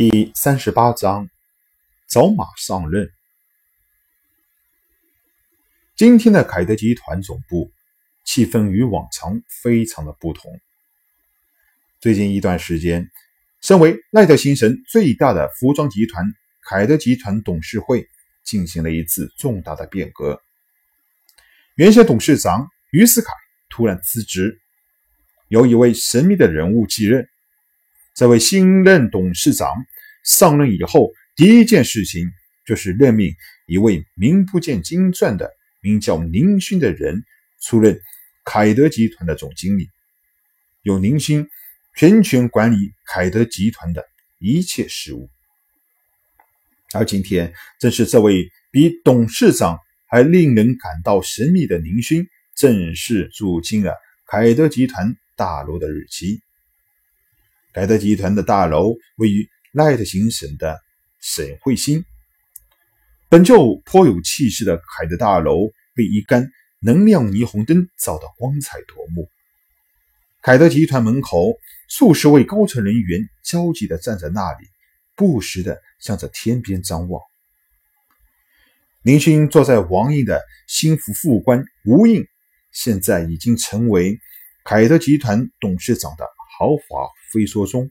第三十八章，走马上任。今天的凯德集团总部气氛与往常非常的不同。最近一段时间，身为赖特星神最大的服装集团凯德集团董事会进行了一次重大的变革。原先董事长于斯凯突然辞职，由一位神秘的人物继任。这位新任董事长上任以后，第一件事情就是任命一位名不见经传的名叫宁勋的人出任凯德集团的总经理，由宁勋全权管理凯德集团的一切事务。而今天，正是这位比董事长还令人感到神秘的宁勋正式入侵了凯德集团大楼的日期。凯德集团的大楼位于赖特行省的省会心。本就颇有气势的凯德大楼被一杆能量霓虹灯照得光彩夺目。凯德集团门口，数十位高层人员焦急地站在那里，不时地向着天边张望。林勋坐在王印的心腹副官吴印，现在已经成为凯德集团董事长的。豪华飞梭中，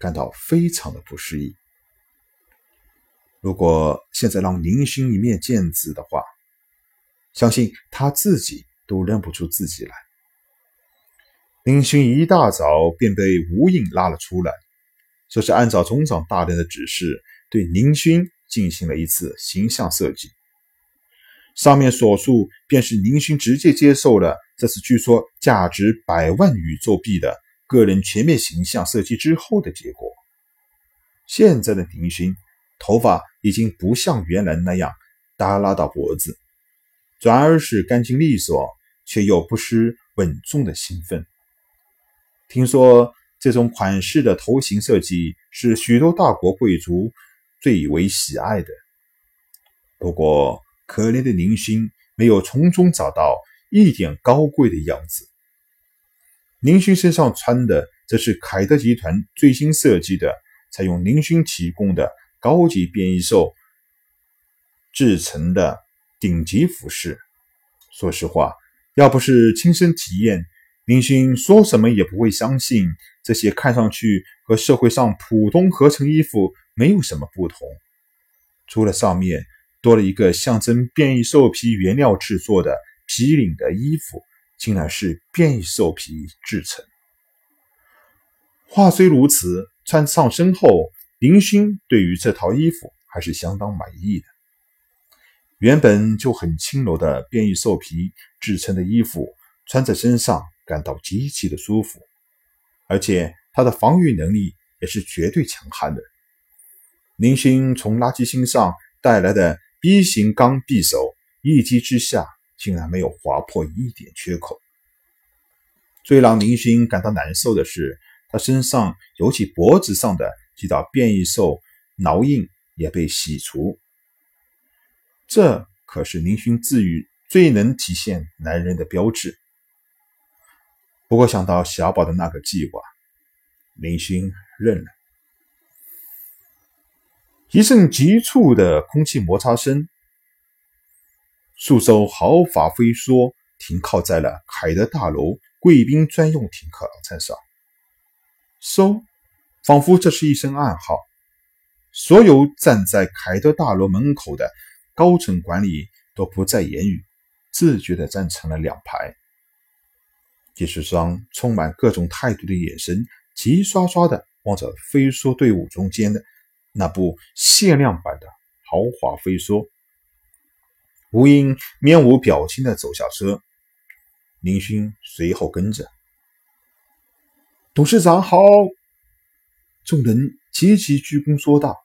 感到非常的不适应。如果现在让林勋一面见字的话，相信他自己都认不出自己来。林勋一大早便被吴影拉了出来，说是按照总长大人的指示，对林勋进行了一次形象设计。上面所述便是林勋直接接受了这次据说价值百万宇宙币的。个人全面形象设计之后的结果。现在的林勋头发已经不像原来那样耷拉到脖子，转而是干净利索，却又不失稳重的兴奋。听说这种款式的头型设计是许多大国贵族最为喜爱的。不过，可怜的林勋没有从中找到一点高贵的样子。林勋身上穿的则是凯德集团最新设计的、采用林勋提供的高级变异兽制成的顶级服饰。说实话，要不是亲身体验，林勋说什么也不会相信这些看上去和社会上普通合成衣服没有什么不同，除了上面多了一个象征变异兽皮原料制作的皮领的衣服。竟然是变异兽皮制成。话虽如此，穿上身后，林勋对于这套衣服还是相当满意的。原本就很轻柔的变异兽皮制成的衣服，穿在身上感到极其的舒服，而且它的防御能力也是绝对强悍的。林勋从垃圾星上带来的 B 型钢匕首，一击之下。竟然没有划破一点缺口。最让林勋感到难受的是，他身上尤其脖子上的几道变异兽挠印也被洗除。这可是林勋自愈最能体现男人的标志。不过想到小宝的那个计划，林勋认了。一阵急促的空气摩擦声。数艘豪华飞梭停靠在了凯德大楼贵宾专用停靠站上，嗖，仿佛这是一声暗号。所有站在凯德大楼门口的高层管理都不再言语，自觉地站成了两排。几十双充满各种态度的眼神，齐刷刷地望着飞梭队伍中间的那部限量版的豪华飞梭。吴英面无表情地走下车，林勋随后跟着。董事长好，众人齐齐鞠躬说道。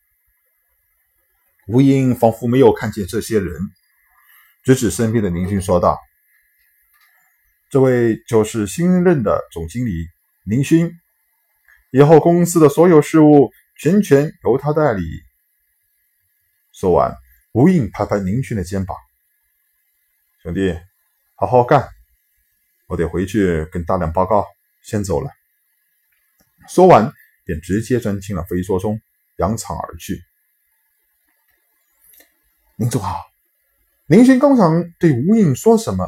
吴英仿佛没有看见这些人，指指身边的林勋说道：“这位就是新任的总经理林勋，以后公司的所有事务全权由他代理。”说完，吴英拍拍林勋的肩膀。兄弟，好好干！我得回去跟大亮报告，先走了。说完，便直接钻进了飞梭中，扬长而去。林总好，林勋刚想对吴影说什么，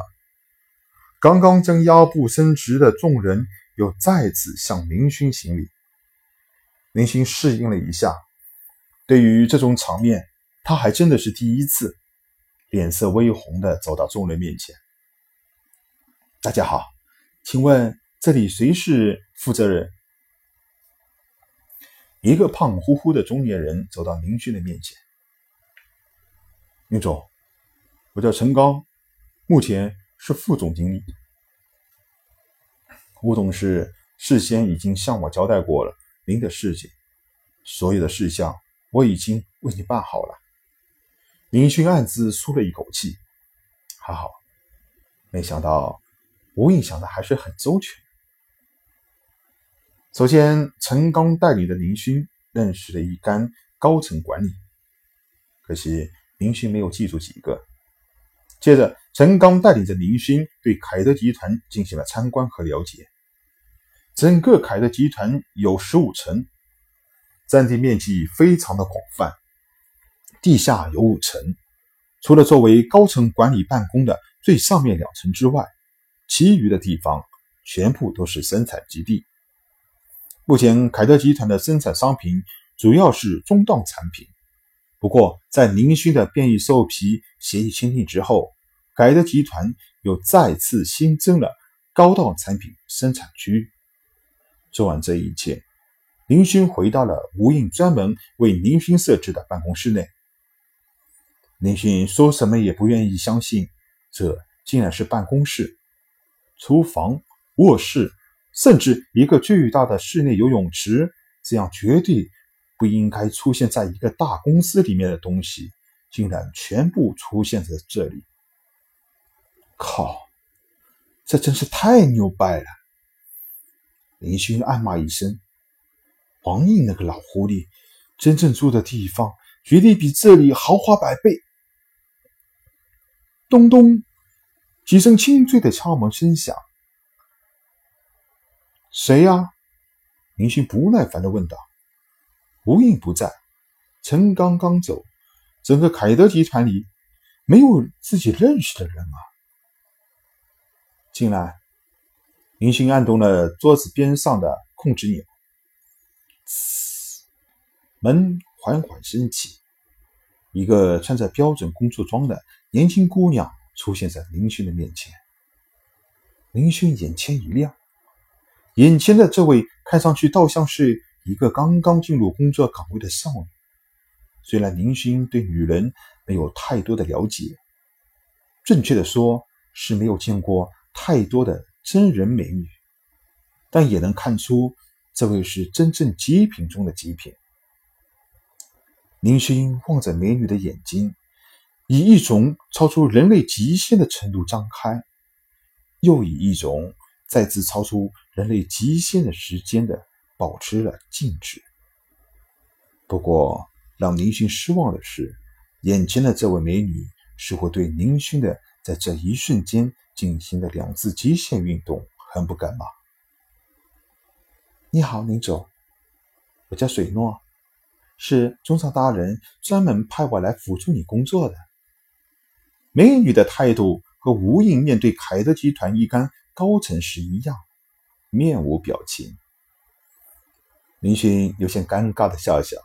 刚刚将腰部伸直的众人又再次向林勋行礼。林勋适应了一下，对于这种场面，他还真的是第一次，脸色微红的走到众人面前。大家好，请问这里谁是负责人？一个胖乎乎的中年人走到林勋的面前。宁总，我叫陈刚，目前是副总经理。吴董事事先已经向我交代过了您的事情，所有的事项我已经为你办好了。林勋暗自舒了一口气，还好，没想到吴印想的还是很周全。首先，陈刚带领的林勋认识了一干高层管理，可惜林勋没有记住几个。接着，陈刚带领着林勋对凯德集团进行了参观和了解。整个凯德集团有十五层，占地面积非常的广泛，地下有五层。除了作为高层管理办公的最上面两层之外，其余的地方全部都是生产基地。目前，凯德集团的生产商品主要是中档产品。不过，在林勋的变异兽皮协议签订之后，凯德集团又再次新增了高档产品生产区。做完这一切，林勋回到了吴印专门为林勋设置的办公室内。林勋说什么也不愿意相信，这竟然是办公室、厨房、卧室。甚至一个巨大的室内游泳池，这样绝对不应该出现在一个大公司里面的东西，竟然全部出现在这里。靠，这真是太牛掰了！林勋暗骂一声：“王印那个老狐狸，真正住的地方绝对比这里豪华百倍。”咚咚，几声清脆的敲门声响。谁呀？林星不耐烦的问道。无影不在，陈刚刚走，整个凯德集团里没有自己认识的人啊。进来，林星按动了桌子边上的控制钮，门缓缓升起，一个穿着标准工作装的年轻姑娘出现在林勋的面前。林勋眼前一亮。眼前的这位看上去倒像是一个刚刚进入工作岗位的少女。虽然林勋对女人没有太多的了解，准确的说是没有见过太多的真人美女，但也能看出这位是真正极品中的极品。林勋望着美女的眼睛，以一种超出人类极限的程度张开，又以一种。再次超出人类极限的时间的保持了静止。不过，让林勋失望的是，眼前的这位美女似乎对林勋的在这一瞬间进行的两次极限运动很不感冒。你好，林总，我叫水诺，是中上大人专门派我来辅助你工作的。美女的态度和吴影面对凯德集团一干。高层时一样，面无表情。林勋有些尴尬的笑笑，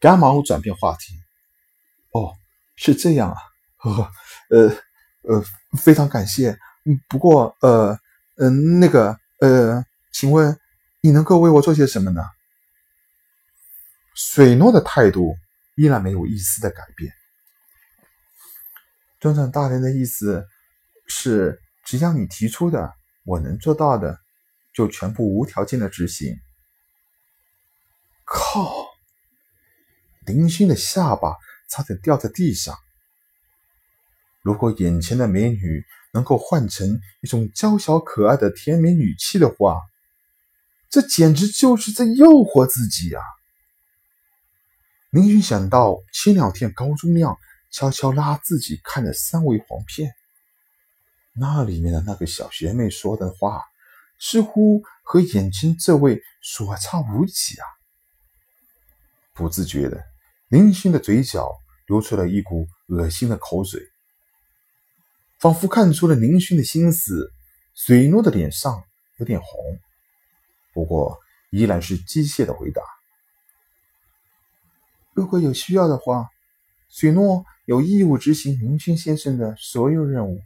赶忙转变话题：“哦，是这样啊，呵呵，呃，呃，非常感谢。不过，呃，嗯，那个，呃，请问你能够为我做些什么呢？”水诺的态度依然没有一丝的改变。尊长大人的意思是。只要你提出的，我能做到的，就全部无条件的执行。靠！林星的下巴差点掉在地上。如果眼前的美女能够换成一种娇小可爱的甜美女气的话，这简直就是在诱惑自己呀！林勋想到前两天高中亮悄悄拉自己看的三维黄片，那里面的那个小学妹说的话，似乎和眼前这位所差无几啊。不自觉的，林勋的嘴角流出了一股恶心的口水，仿佛看出了林勋的心思。水诺的脸上有点红，不过依然是机械的回答。如果有需要的话许诺有义务执行明确先生的所有任务。